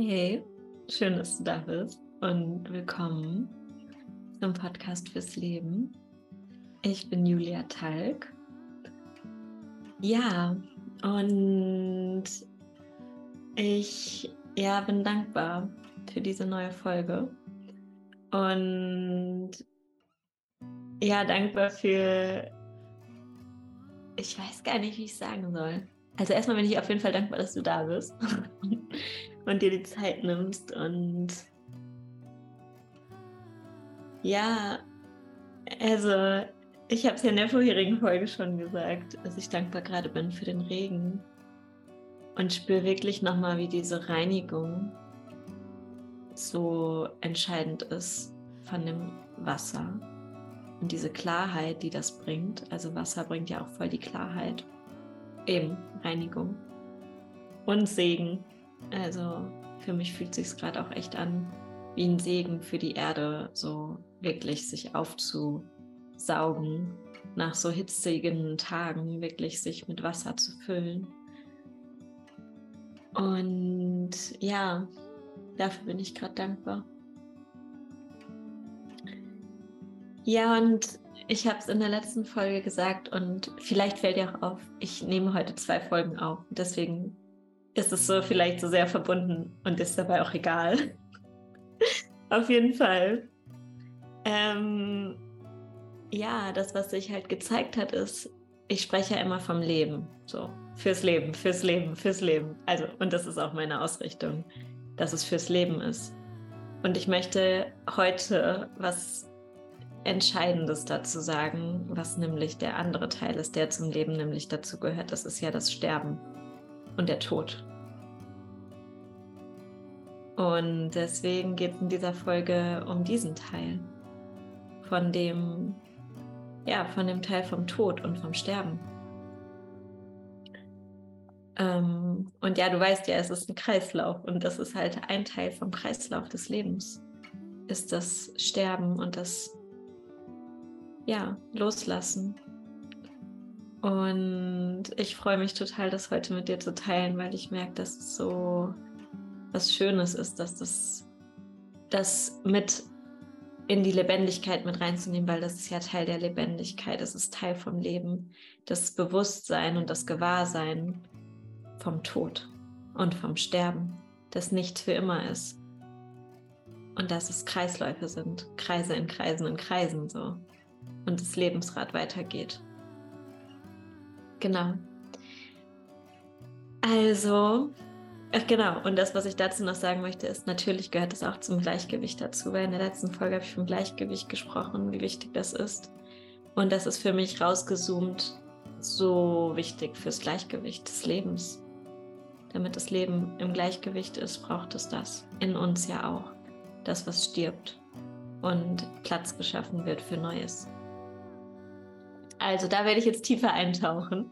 Hey, schön, dass du da bist und willkommen zum Podcast fürs Leben. Ich bin Julia Talg. Ja, und ich ja, bin dankbar für diese neue Folge und ja, dankbar für, ich weiß gar nicht, wie ich sagen soll. Also erstmal bin ich auf jeden Fall dankbar, dass du da bist und dir die Zeit nimmst und ja, also ich habe es ja in der vorherigen Folge schon gesagt, dass ich dankbar gerade bin für den Regen und spüre wirklich nochmal, wie diese Reinigung so entscheidend ist von dem Wasser und diese Klarheit, die das bringt. Also Wasser bringt ja auch voll die Klarheit. Eben Reinigung und Segen. Also für mich fühlt sich gerade auch echt an wie ein Segen für die Erde, so wirklich sich aufzusaugen, nach so hitzigen Tagen wirklich sich mit Wasser zu füllen. Und ja, dafür bin ich gerade dankbar. Ja, und ich habe es in der letzten Folge gesagt und vielleicht fällt dir auch auf, ich nehme heute zwei Folgen auf. Deswegen ist es so vielleicht so sehr verbunden und ist dabei auch egal. auf jeden Fall. Ähm, ja, das, was sich halt gezeigt hat, ist, ich spreche ja immer vom Leben. So, fürs Leben, fürs Leben, fürs Leben. Also, und das ist auch meine Ausrichtung, dass es fürs Leben ist. Und ich möchte heute was Entscheidendes dazu sagen, was nämlich der andere Teil ist, der zum Leben nämlich dazu gehört. Das ist ja das Sterben und der Tod. Und deswegen geht es in dieser Folge um diesen Teil von dem, ja, von dem Teil vom Tod und vom Sterben. Ähm, und ja, du weißt ja, es ist ein Kreislauf und das ist halt ein Teil vom Kreislauf des Lebens, ist das Sterben und das ja, loslassen. Und ich freue mich total, das heute mit dir zu teilen, weil ich merke, dass es so was Schönes ist, dass das, das mit in die Lebendigkeit mit reinzunehmen, weil das ist ja Teil der Lebendigkeit, es ist Teil vom Leben, das Bewusstsein und das Gewahrsein vom Tod und vom Sterben, das nicht für immer ist. Und dass es Kreisläufe sind, Kreise in Kreisen in Kreisen so und das Lebensrad weitergeht. Genau. Also, ach genau, und das, was ich dazu noch sagen möchte, ist, natürlich gehört es auch zum Gleichgewicht dazu, weil in der letzten Folge habe ich vom Gleichgewicht gesprochen, wie wichtig das ist. Und das ist für mich rausgezoomt so wichtig fürs Gleichgewicht des Lebens. Damit das Leben im Gleichgewicht ist, braucht es das. In uns ja auch. Das, was stirbt und Platz geschaffen wird für Neues. Also da werde ich jetzt tiefer eintauchen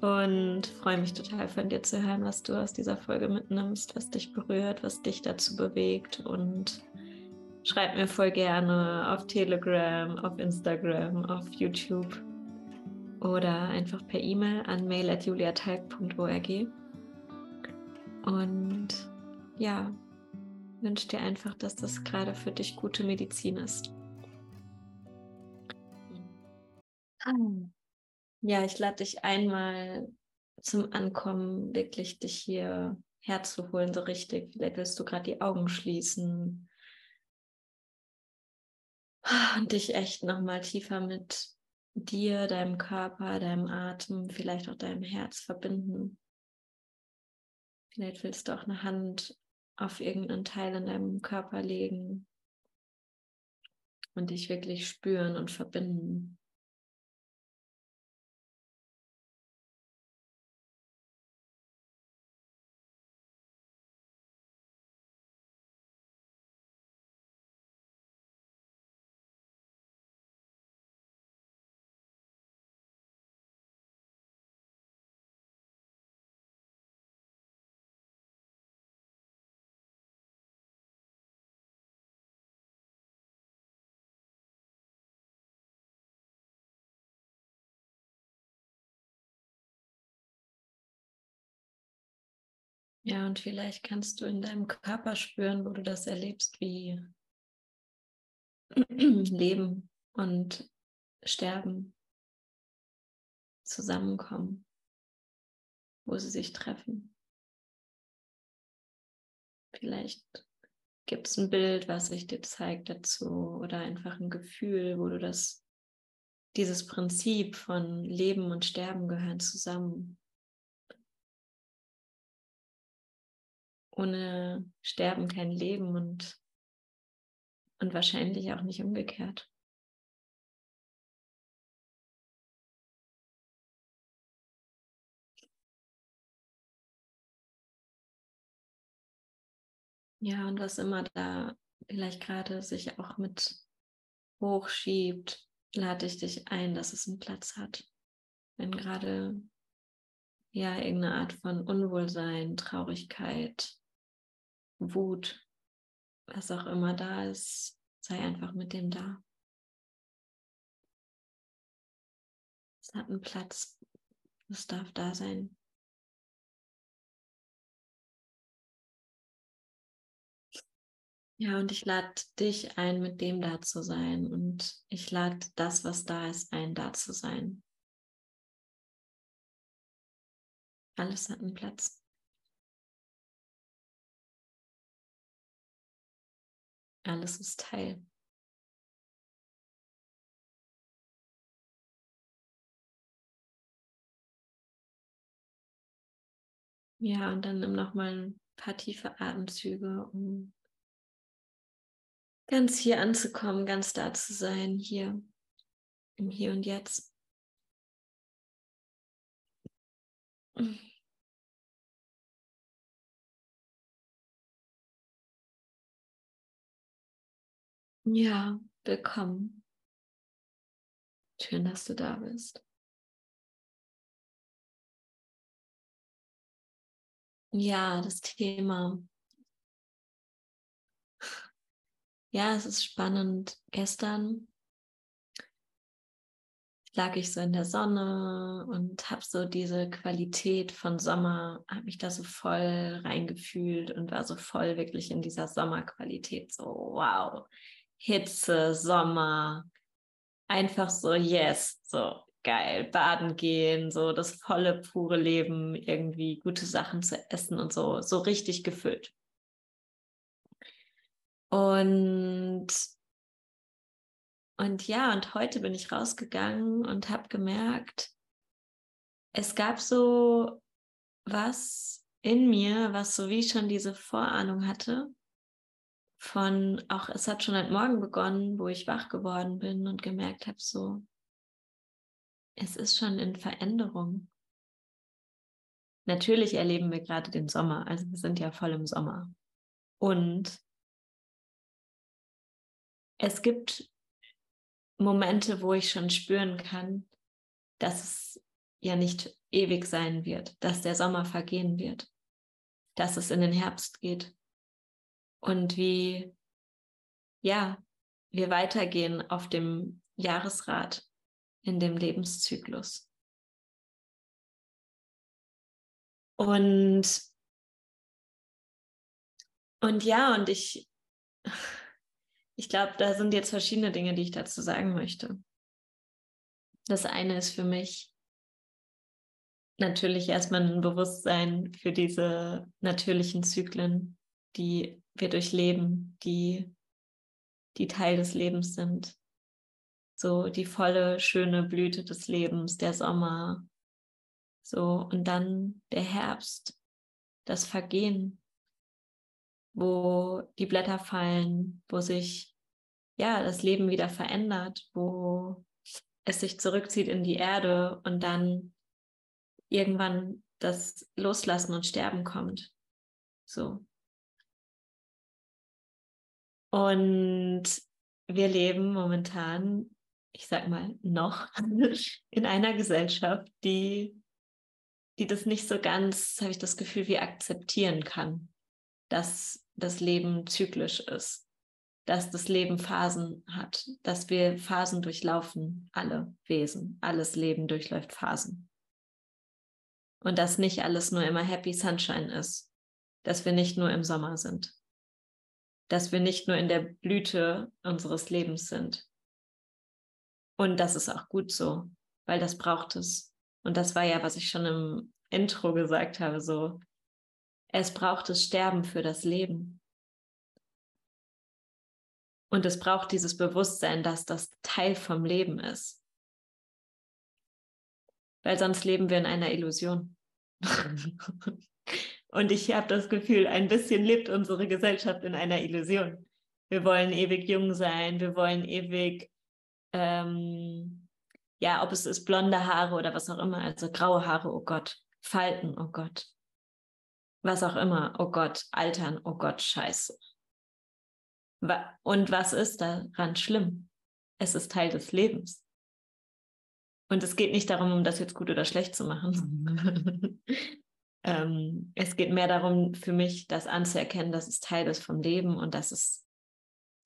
und freue mich total von dir zu hören, was du aus dieser Folge mitnimmst, was dich berührt, was dich dazu bewegt und schreib mir voll gerne auf Telegram, auf Instagram, auf YouTube oder einfach per E-Mail an mail.juliatalk.org. Und ja, wünsche dir einfach, dass das gerade für dich gute Medizin ist. Ja, ich lade dich einmal zum Ankommen, wirklich dich hier herzuholen, so richtig. Vielleicht willst du gerade die Augen schließen und dich echt nochmal tiefer mit dir, deinem Körper, deinem Atem, vielleicht auch deinem Herz verbinden. Vielleicht willst du auch eine Hand auf irgendeinen Teil in deinem Körper legen und dich wirklich spüren und verbinden. Ja, und vielleicht kannst du in deinem Körper spüren, wo du das erlebst, wie Leben und Sterben zusammenkommen, wo sie sich treffen. Vielleicht gibt es ein Bild, was sich dir zeigt dazu oder einfach ein Gefühl, wo du das, dieses Prinzip von Leben und Sterben gehören zusammen. Ohne Sterben kein Leben und, und wahrscheinlich auch nicht umgekehrt. Ja, und was immer da vielleicht gerade sich auch mit hochschiebt, lade ich dich ein, dass es einen Platz hat. Wenn gerade ja irgendeine Art von Unwohlsein, Traurigkeit, Wut, was auch immer da ist, sei einfach mit dem da. Es hat einen Platz. Es darf da sein. Ja, und ich lade dich ein, mit dem da zu sein. Und ich lade das, was da ist, ein, da zu sein. Alles hat einen Platz. Alles ist Teil. Ja, und dann nimm nochmal ein paar tiefe Atemzüge, um ganz hier anzukommen, ganz da zu sein, hier, im Hier und Jetzt. Ja, willkommen. Schön, dass du da bist. Ja, das Thema. Ja, es ist spannend. Gestern lag ich so in der Sonne und habe so diese Qualität von Sommer, habe mich da so voll reingefühlt und war so voll wirklich in dieser Sommerqualität. So, wow, Hitze, Sommer, einfach so, yes, so geil, baden gehen, so das volle, pure Leben, irgendwie gute Sachen zu essen und so, so richtig gefüllt. Und und ja, und heute bin ich rausgegangen und habe gemerkt, es gab so was in mir, was so wie schon diese Vorahnung hatte, von auch, es hat schon heute Morgen begonnen, wo ich wach geworden bin und gemerkt habe, so, es ist schon in Veränderung. Natürlich erleben wir gerade den Sommer, also wir sind ja voll im Sommer. Und es gibt Momente, wo ich schon spüren kann, dass es ja nicht ewig sein wird, dass der Sommer vergehen wird, dass es in den Herbst geht und wie, ja, wir weitergehen auf dem Jahresrad in dem Lebenszyklus. Und, und ja, und ich, ich glaube, da sind jetzt verschiedene Dinge, die ich dazu sagen möchte. Das eine ist für mich natürlich erstmal ein Bewusstsein für diese natürlichen Zyklen, die wir durchleben, die, die Teil des Lebens sind. So die volle, schöne Blüte des Lebens, der Sommer. So, und dann der Herbst, das Vergehen, wo die Blätter fallen, wo sich ja das Leben wieder verändert, wo es sich zurückzieht in die Erde und dann irgendwann das Loslassen und Sterben kommt. So. Und wir leben momentan, ich sag mal, noch in einer Gesellschaft, die, die das nicht so ganz, habe ich das Gefühl, wie akzeptieren kann, dass das Leben zyklisch ist, dass das Leben Phasen hat, dass wir Phasen durchlaufen, alle Wesen, alles Leben durchläuft Phasen. Und dass nicht alles nur immer Happy Sunshine ist, dass wir nicht nur im Sommer sind, dass wir nicht nur in der Blüte unseres Lebens sind. Und das ist auch gut so, weil das braucht es. Und das war ja, was ich schon im Intro gesagt habe, so, es braucht das Sterben für das Leben. Und es braucht dieses Bewusstsein, dass das Teil vom Leben ist. Weil sonst leben wir in einer Illusion. Und ich habe das Gefühl, ein bisschen lebt unsere Gesellschaft in einer Illusion. Wir wollen ewig jung sein, wir wollen ewig, ähm, ja, ob es ist blonde Haare oder was auch immer, also graue Haare, oh Gott, Falten, oh Gott, was auch immer, oh Gott, altern, oh Gott, scheiße. Und was ist daran schlimm? Es ist Teil des Lebens. Und es geht nicht darum, um das jetzt gut oder schlecht zu machen. ähm, es geht mehr darum, für mich das anzuerkennen, dass es Teil ist vom Leben und dass es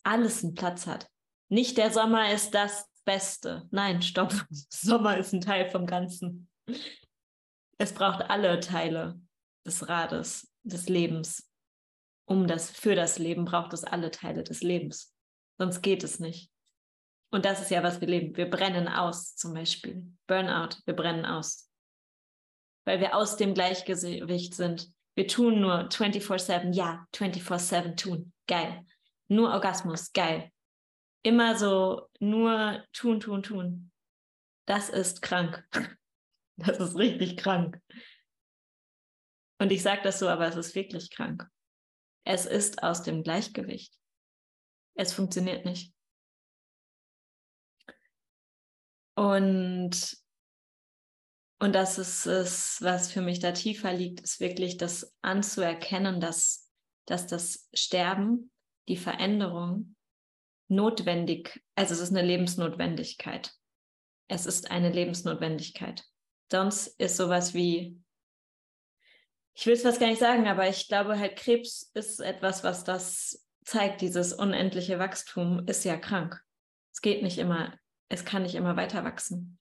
alles einen Platz hat. Nicht der Sommer ist das Beste. Nein, stopp. Sommer ist ein Teil vom Ganzen. Es braucht alle Teile des Rades, des Lebens um das, für das Leben braucht es alle Teile des Lebens. Sonst geht es nicht. Und das ist ja, was wir leben. Wir brennen aus, zum Beispiel. Burnout, wir brennen aus. Weil wir aus dem Gleichgewicht sind. Wir tun nur 24-7, ja, 24-7 tun. Geil. Nur Orgasmus, geil. Immer so nur tun, tun, tun. Das ist krank. Das ist richtig krank. Und ich sage das so, aber es ist wirklich krank. Es ist aus dem Gleichgewicht. Es funktioniert nicht. Und, und das ist es, was für mich da tiefer liegt, ist wirklich das anzuerkennen, dass, dass das Sterben, die Veränderung notwendig, also es ist eine Lebensnotwendigkeit. Es ist eine Lebensnotwendigkeit. Sonst ist sowas wie ich will es fast gar nicht sagen, aber ich glaube halt, Krebs ist etwas, was das zeigt, dieses unendliche Wachstum ist ja krank. Es geht nicht immer, es kann nicht immer weiter wachsen.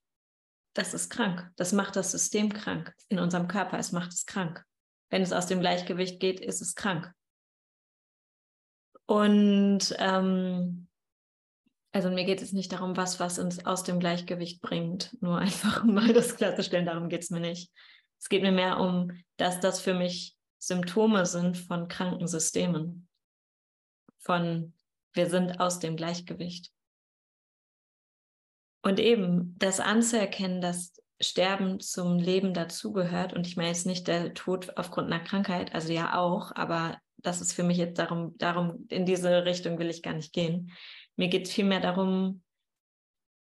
Das ist krank. Das macht das System krank in unserem Körper. Es macht es krank. Wenn es aus dem Gleichgewicht geht, ist es krank. Und ähm, also mir geht es nicht darum, was was uns aus dem Gleichgewicht bringt. Nur einfach mal das klarzustellen, darum geht es mir nicht. Es geht mir mehr um, dass das für mich Symptome sind von kranken Systemen. Von wir sind aus dem Gleichgewicht. Und eben das anzuerkennen, dass Sterben zum Leben dazugehört. Und ich meine jetzt nicht der Tod aufgrund einer Krankheit, also ja auch, aber das ist für mich jetzt darum, darum, in diese Richtung will ich gar nicht gehen. Mir geht es vielmehr darum,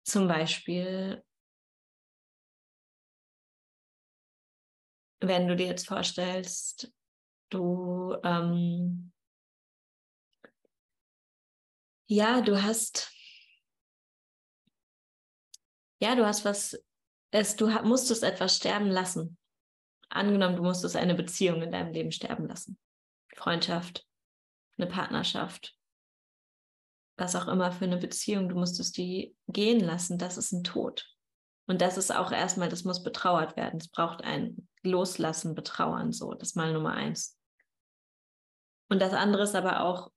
zum Beispiel wenn du dir jetzt vorstellst, du, ähm, ja, du hast, ja, du hast was, es, du musstest etwas sterben lassen. Angenommen, du musstest eine Beziehung in deinem Leben sterben lassen. Freundschaft, eine Partnerschaft, was auch immer für eine Beziehung, du musstest die gehen lassen, das ist ein Tod. Und das ist auch erstmal, das muss betrauert werden. Es braucht ein Loslassen, Betrauern, so. Das ist mal Nummer eins. Und das andere ist aber auch,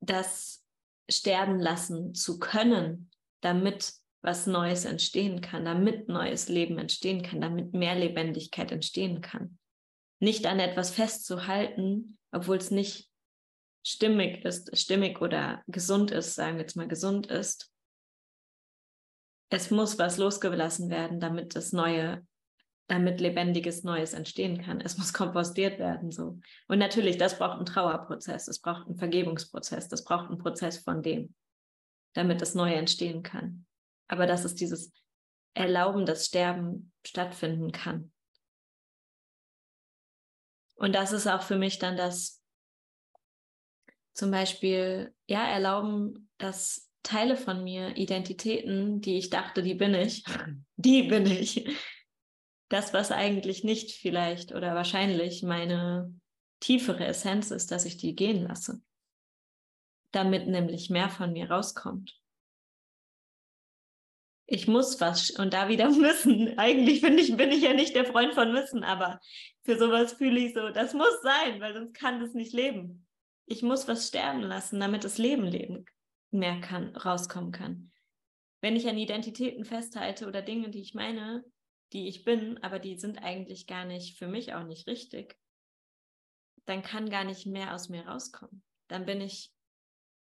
das sterben lassen zu können, damit was Neues entstehen kann, damit neues Leben entstehen kann, damit mehr Lebendigkeit entstehen kann. Nicht an etwas festzuhalten, obwohl es nicht stimmig ist, stimmig oder gesund ist, sagen wir jetzt mal gesund ist, es muss was losgelassen werden, damit das Neue, damit lebendiges Neues entstehen kann. Es muss kompostiert werden, so. Und natürlich, das braucht einen Trauerprozess, es braucht einen Vergebungsprozess, das braucht einen Prozess von dem, damit das Neue entstehen kann. Aber das ist dieses Erlauben, dass Sterben stattfinden kann. Und das ist auch für mich dann das, zum Beispiel, ja, erlauben, dass Teile von mir, Identitäten, die ich dachte, die bin ich, die bin ich. Das, was eigentlich nicht vielleicht oder wahrscheinlich meine tiefere Essenz ist, dass ich die gehen lasse. Damit nämlich mehr von mir rauskommt. Ich muss was und da wieder müssen. Eigentlich finde ich, bin ich ja nicht der Freund von müssen, aber für sowas fühle ich so, das muss sein, weil sonst kann das nicht leben. Ich muss was sterben lassen, damit das Leben leben mehr kann, rauskommen kann. Wenn ich an Identitäten festhalte oder Dinge, die ich meine, die ich bin, aber die sind eigentlich gar nicht für mich auch nicht richtig, dann kann gar nicht mehr aus mir rauskommen. Dann bin ich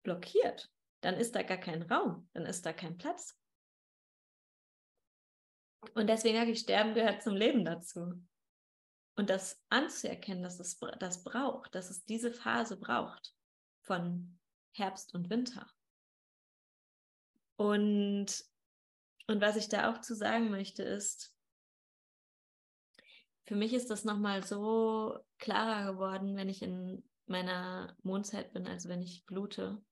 blockiert. Dann ist da gar kein Raum, dann ist da kein Platz. Und deswegen sage ich, Sterben gehört zum Leben dazu. Und das anzuerkennen, dass es das braucht, dass es diese Phase braucht von Herbst und Winter. Und, und was ich da auch zu sagen möchte, ist, für mich ist das nochmal so klarer geworden, wenn ich in meiner Mondzeit bin, also wenn ich blute.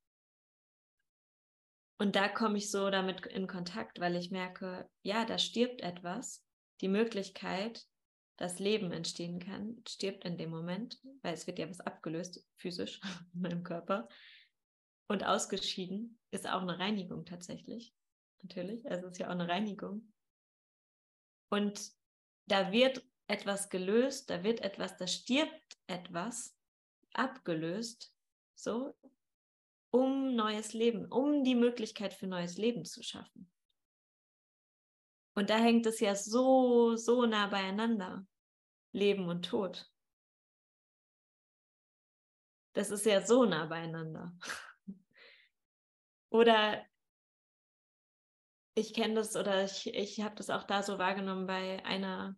Und da komme ich so damit in Kontakt, weil ich merke, ja, da stirbt etwas. Die Möglichkeit, dass Leben entstehen kann, stirbt in dem Moment, weil es wird ja was abgelöst, physisch in meinem Körper. Und ausgeschieden ist auch eine Reinigung tatsächlich. Natürlich, also es ist ja auch eine Reinigung. Und da wird etwas gelöst, da wird etwas, da stirbt etwas abgelöst, so, um neues Leben, um die Möglichkeit für neues Leben zu schaffen. Und da hängt es ja so, so nah beieinander, Leben und Tod. Das ist ja so nah beieinander. Oder ich kenne das oder ich, ich habe das auch da so wahrgenommen bei einer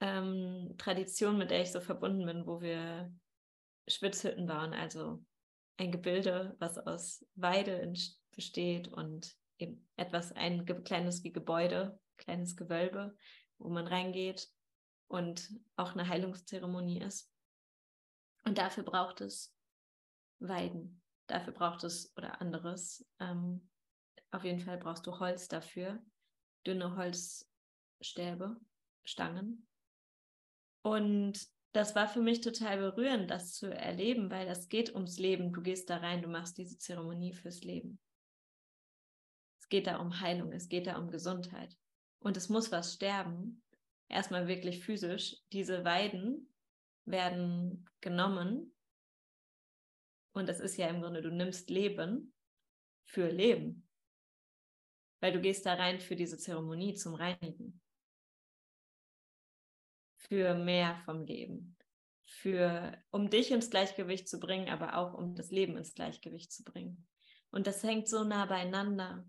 ähm, Tradition, mit der ich so verbunden bin, wo wir Schwitzhütten bauen, also ein Gebilde, was aus Weide besteht und eben etwas, ein kleines wie Gebäude, kleines Gewölbe, wo man reingeht und auch eine Heilungszeremonie ist. Und dafür braucht es Weiden. Dafür braucht es oder anderes. Ähm, auf jeden Fall brauchst du Holz dafür, dünne Holzstäbe, Stangen. Und das war für mich total berührend, das zu erleben, weil das geht ums Leben. Du gehst da rein, du machst diese Zeremonie fürs Leben. Es geht da um Heilung, es geht da um Gesundheit. Und es muss was sterben. Erstmal wirklich physisch. Diese Weiden werden genommen. Und das ist ja im Grunde, du nimmst Leben für Leben. Weil du gehst da rein für diese Zeremonie zum Reinigen für mehr vom Leben, für um dich ins Gleichgewicht zu bringen, aber auch um das Leben ins Gleichgewicht zu bringen. Und das hängt so nah beieinander.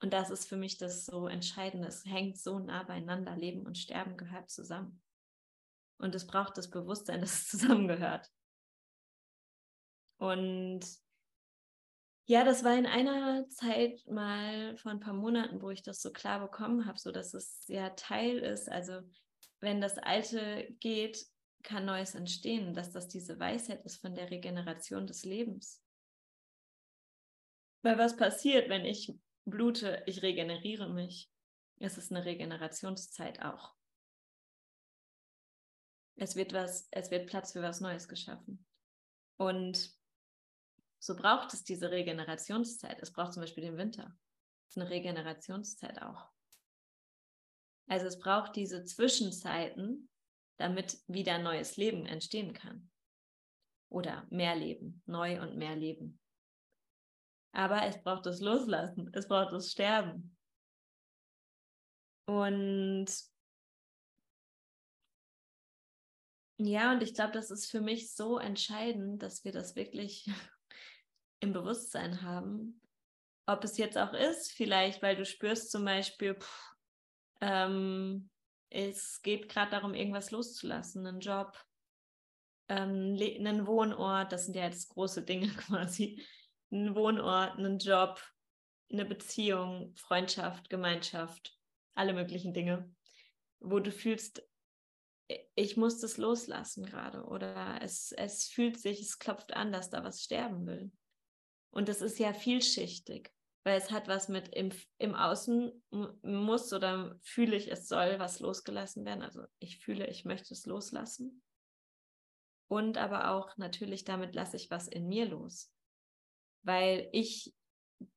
Und das ist für mich das so Entscheidende. Es hängt so nah beieinander. Leben und Sterben gehört zusammen. Und es braucht das Bewusstsein, dass es zusammengehört. Und ja, das war in einer Zeit mal vor ein paar Monaten, wo ich das so klar bekommen habe, so dass es ja Teil ist. Also wenn das Alte geht, kann Neues entstehen, dass das diese Weisheit ist von der Regeneration des Lebens. Weil was passiert, wenn ich blute, ich regeneriere mich. Es ist eine Regenerationszeit auch. Es wird was, es wird Platz für was Neues geschaffen. Und so braucht es diese Regenerationszeit. Es braucht zum Beispiel den Winter. Es ist eine Regenerationszeit auch. Also es braucht diese Zwischenzeiten, damit wieder neues Leben entstehen kann. Oder mehr Leben, neu und mehr Leben. Aber es braucht das Loslassen, es braucht das Sterben. Und ja, und ich glaube, das ist für mich so entscheidend, dass wir das wirklich im Bewusstsein haben. Ob es jetzt auch ist, vielleicht, weil du spürst zum Beispiel, pff, ähm, es geht gerade darum, irgendwas loszulassen, einen Job, ähm, einen Wohnort, das sind ja jetzt große Dinge quasi, einen Wohnort, einen Job, eine Beziehung, Freundschaft, Gemeinschaft, alle möglichen Dinge, wo du fühlst, ich muss das loslassen gerade oder es, es fühlt sich, es klopft an, dass da was sterben will. Und das ist ja vielschichtig weil es hat was mit im, im Außen muss oder fühle ich, es soll was losgelassen werden. Also ich fühle, ich möchte es loslassen. Und aber auch natürlich damit lasse ich was in mir los, weil ich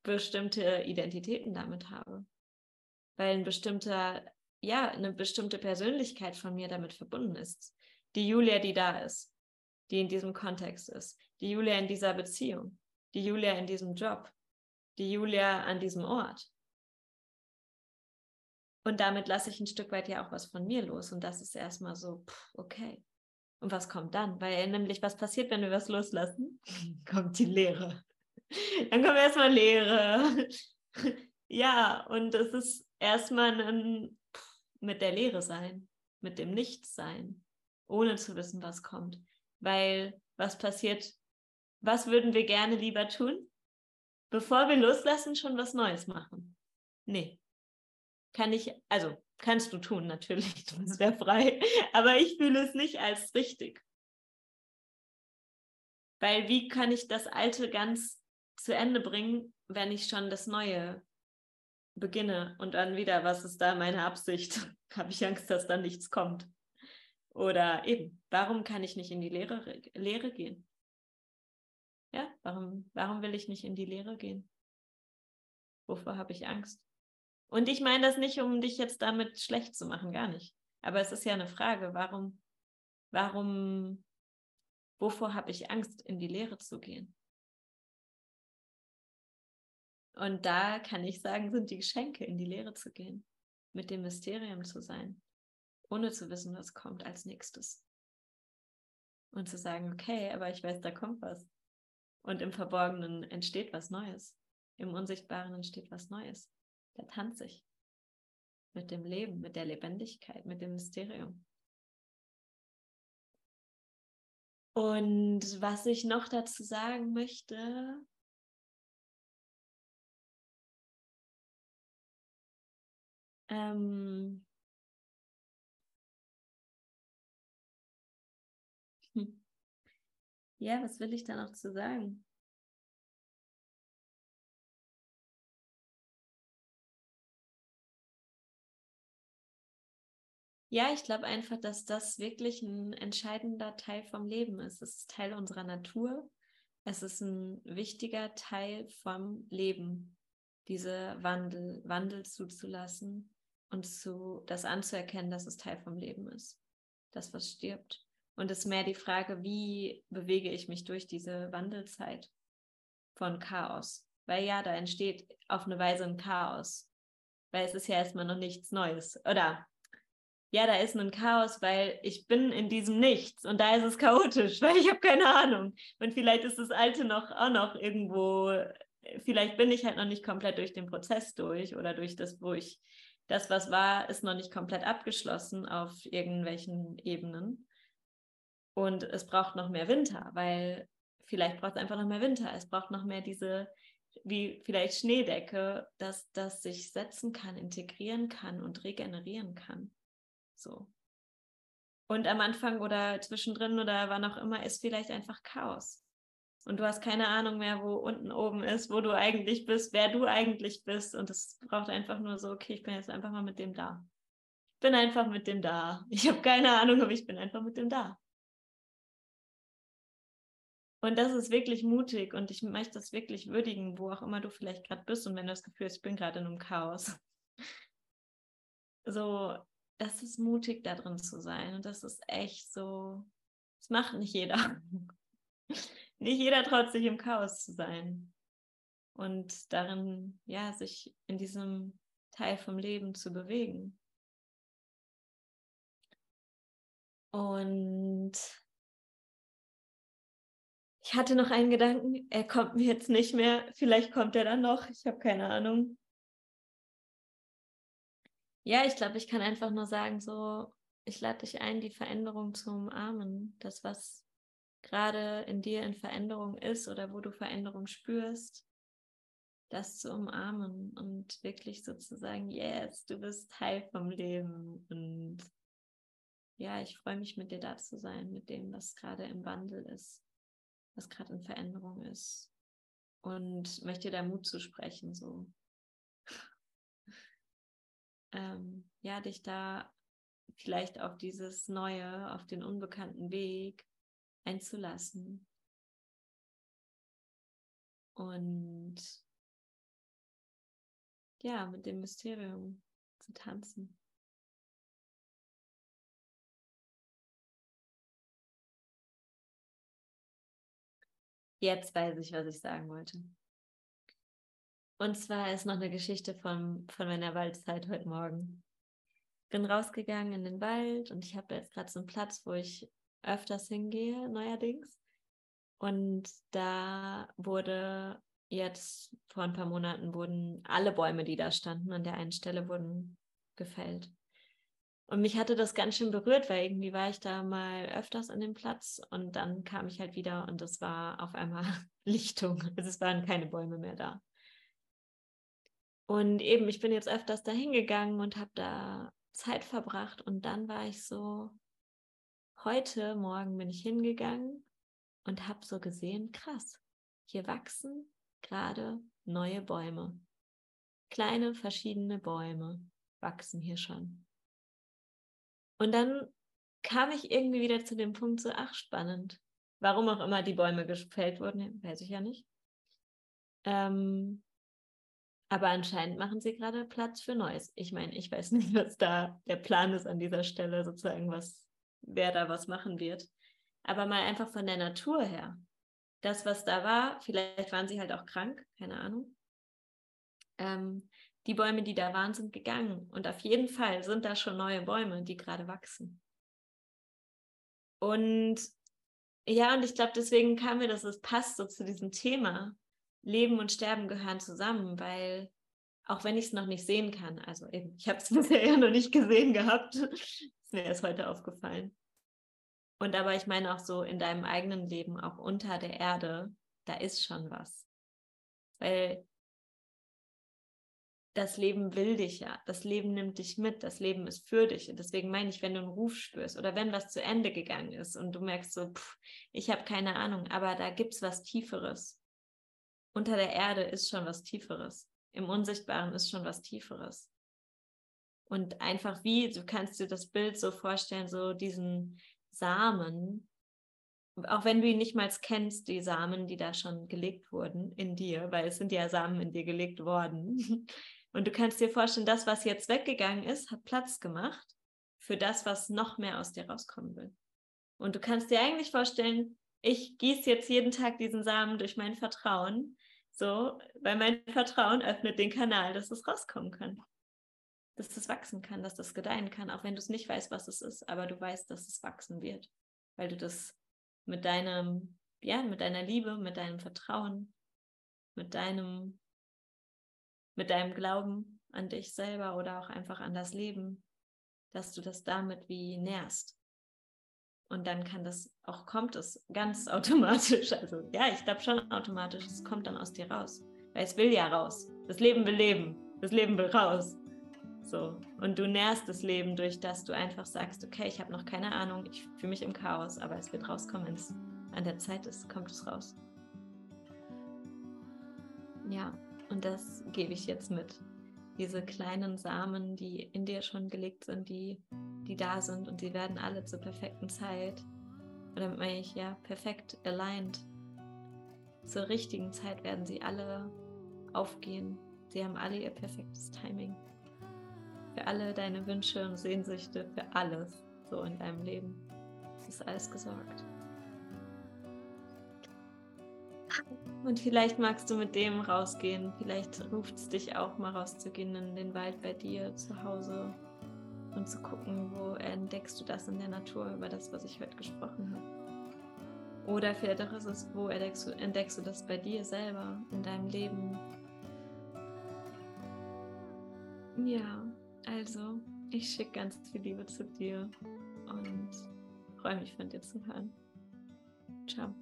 bestimmte Identitäten damit habe. weil ein bestimmter, ja, eine bestimmte Persönlichkeit von mir damit verbunden ist. Die Julia, die da ist, die in diesem Kontext ist, die Julia in dieser Beziehung, die Julia in diesem Job, die Julia an diesem Ort. Und damit lasse ich ein Stück weit ja auch was von mir los. Und das ist erstmal so, pff, okay. Und was kommt dann? Weil nämlich, was passiert, wenn wir was loslassen? kommt die Leere. Dann kommt erstmal Leere. ja, und es ist erstmal ein mit der Leere sein, mit dem Nichts sein, ohne zu wissen, was kommt. Weil was passiert, was würden wir gerne lieber tun? Bevor wir loslassen, schon was Neues machen. Nee. Kann ich, also kannst du tun, natürlich, das wäre frei, aber ich fühle es nicht als richtig. Weil wie kann ich das Alte ganz zu Ende bringen, wenn ich schon das Neue beginne und dann wieder, was ist da meine Absicht? Habe ich Angst, dass da nichts kommt? Oder eben, warum kann ich nicht in die Lehre, Lehre gehen? Ja, warum, warum will ich nicht in die Lehre gehen? Wovor habe ich Angst? Und ich meine das nicht, um dich jetzt damit schlecht zu machen, gar nicht. Aber es ist ja eine Frage, warum, warum, wovor habe ich Angst, in die Lehre zu gehen? Und da kann ich sagen, sind die Geschenke, in die Lehre zu gehen, mit dem Mysterium zu sein, ohne zu wissen, was kommt als nächstes. Und zu sagen, okay, aber ich weiß, da kommt was. Und im Verborgenen entsteht was Neues. Im Unsichtbaren entsteht was Neues. Da tanze ich. Mit dem Leben, mit der Lebendigkeit, mit dem Mysterium. Und was ich noch dazu sagen möchte, Ähm, Ja, was will ich da noch zu sagen? Ja, ich glaube einfach, dass das wirklich ein entscheidender Teil vom Leben ist. Es ist Teil unserer Natur. Es ist ein wichtiger Teil vom Leben, diese Wandel, Wandel zuzulassen und zu, das anzuerkennen, dass es Teil vom Leben ist, das, was stirbt. Und es ist mehr die Frage, wie bewege ich mich durch diese Wandelzeit von Chaos? Weil ja, da entsteht auf eine Weise ein Chaos, weil es ist ja erstmal noch nichts Neues. Oder ja, da ist ein Chaos, weil ich bin in diesem Nichts und da ist es chaotisch, weil ich habe keine Ahnung. Und vielleicht ist das Alte noch auch noch irgendwo, vielleicht bin ich halt noch nicht komplett durch den Prozess durch oder durch das, wo ich das, was war, ist noch nicht komplett abgeschlossen auf irgendwelchen Ebenen. Und es braucht noch mehr Winter, weil vielleicht braucht es einfach noch mehr Winter. Es braucht noch mehr diese, wie vielleicht Schneedecke, dass das sich setzen kann, integrieren kann und regenerieren kann. So. Und am Anfang oder zwischendrin oder wann auch immer ist vielleicht einfach Chaos und du hast keine Ahnung mehr, wo unten oben ist, wo du eigentlich bist, wer du eigentlich bist. Und es braucht einfach nur so, okay, ich bin jetzt einfach mal mit dem da. Ich bin einfach mit dem da. Ich habe keine Ahnung, aber ich bin einfach mit dem da. Und das ist wirklich mutig und ich möchte das wirklich würdigen, wo auch immer du vielleicht gerade bist und wenn du das Gefühl hast, ich bin gerade in einem Chaos. So, das ist mutig, da drin zu sein und das ist echt so, das macht nicht jeder. nicht jeder traut sich im Chaos zu sein und darin, ja, sich in diesem Teil vom Leben zu bewegen. Und ich hatte noch einen Gedanken, er kommt mir jetzt nicht mehr, vielleicht kommt er dann noch, ich habe keine Ahnung. Ja, ich glaube, ich kann einfach nur sagen, so, ich lade dich ein, die Veränderung zu umarmen, das, was gerade in dir in Veränderung ist oder wo du Veränderung spürst, das zu umarmen und wirklich sozusagen, yes, du bist Teil vom Leben. Und ja, ich freue mich mit dir da zu sein, mit dem, was gerade im Wandel ist, was gerade in Veränderung ist und möchte da Mut zu sprechen, so. ähm, ja, dich da vielleicht auf dieses Neue, auf den unbekannten Weg einzulassen. Und ja, mit dem Mysterium zu tanzen. Jetzt weiß ich, was ich sagen wollte. Und zwar ist noch eine Geschichte von, von meiner Waldzeit heute Morgen. Bin rausgegangen in den Wald und ich habe jetzt gerade so einen Platz, wo ich öfters hingehe, neuerdings. Und da wurde jetzt vor ein paar Monaten wurden alle Bäume, die da standen, an der einen Stelle wurden gefällt. Und mich hatte das ganz schön berührt, weil irgendwie war ich da mal öfters an dem Platz und dann kam ich halt wieder und es war auf einmal Lichtung. Also es waren keine Bäume mehr da. Und eben, ich bin jetzt öfters da hingegangen und habe da Zeit verbracht und dann war ich so, heute Morgen bin ich hingegangen und habe so gesehen, krass, hier wachsen gerade neue Bäume. Kleine verschiedene Bäume wachsen hier schon. Und dann kam ich irgendwie wieder zu dem Punkt so, ach spannend. Warum auch immer die Bäume gefällt wurden, weiß ich ja nicht. Ähm, aber anscheinend machen sie gerade Platz für Neues. Ich meine, ich weiß nicht, was da der Plan ist an dieser Stelle, sozusagen, was, wer da was machen wird. Aber mal einfach von der Natur her. Das, was da war, vielleicht waren sie halt auch krank, keine Ahnung. Ähm, die Bäume, die da waren, sind gegangen. Und auf jeden Fall sind da schon neue Bäume, die gerade wachsen. Und ja, und ich glaube, deswegen kam mir das, es passt so zu diesem Thema. Leben und Sterben gehören zusammen, weil auch wenn ich es noch nicht sehen kann, also eben, ich habe es bisher ja noch nicht gesehen gehabt, ist mir erst heute aufgefallen. Und aber ich meine auch so in deinem eigenen Leben, auch unter der Erde, da ist schon was. Weil das Leben will dich ja, das Leben nimmt dich mit, das Leben ist für dich. Und deswegen meine ich, wenn du einen Ruf spürst oder wenn was zu Ende gegangen ist und du merkst so, pff, ich habe keine Ahnung, aber da gibt es was Tieferes. Unter der Erde ist schon was Tieferes. Im Unsichtbaren ist schon was Tieferes. Und einfach wie, du kannst dir das Bild so vorstellen, so diesen Samen, auch wenn du ihn nicht mal kennst, die Samen, die da schon gelegt wurden in dir, weil es sind ja Samen in dir gelegt worden. Und du kannst dir vorstellen, das, was jetzt weggegangen ist, hat Platz gemacht für das, was noch mehr aus dir rauskommen will. Und du kannst dir eigentlich vorstellen, ich gieße jetzt jeden Tag diesen Samen durch mein Vertrauen, so, weil mein Vertrauen öffnet den Kanal, dass es rauskommen kann dass das wachsen kann, dass das gedeihen kann, auch wenn du es nicht weißt, was es ist, aber du weißt, dass es wachsen wird, weil du das mit deinem, ja, mit deiner Liebe, mit deinem Vertrauen, mit deinem, mit deinem Glauben an dich selber oder auch einfach an das Leben, dass du das damit wie nährst. Und dann kann das auch, kommt es ganz automatisch. Also ja, ich glaube schon automatisch, es kommt dann aus dir raus. Weil es will ja raus. Das Leben will leben. Das Leben will raus. So. Und du nährst das Leben durch, dass du einfach sagst, okay, ich habe noch keine Ahnung, ich fühle mich im Chaos, aber es wird rauskommen, wenn es an der Zeit ist, kommt es raus. Ja, und das gebe ich jetzt mit. Diese kleinen Samen, die in dir schon gelegt sind, die, die da sind und sie werden alle zur perfekten Zeit. Und damit meine ich ja perfekt aligned. Zur richtigen Zeit werden sie alle aufgehen. Sie haben alle ihr perfektes Timing für alle deine Wünsche und Sehnsüchte, für alles so in deinem Leben. Es ist alles gesorgt. Und vielleicht magst du mit dem rausgehen. Vielleicht ruft es dich auch mal rauszugehen in den Wald bei dir zu Hause und zu gucken, wo entdeckst du das in der Natur über das, was ich heute gesprochen habe. Oder vielleicht auch ist es, wo entdeckst du, entdeckst du das bei dir selber in deinem Leben. Ja. Also, ich schicke ganz viel Liebe zu dir und freue mich von dir zu hören. Ciao.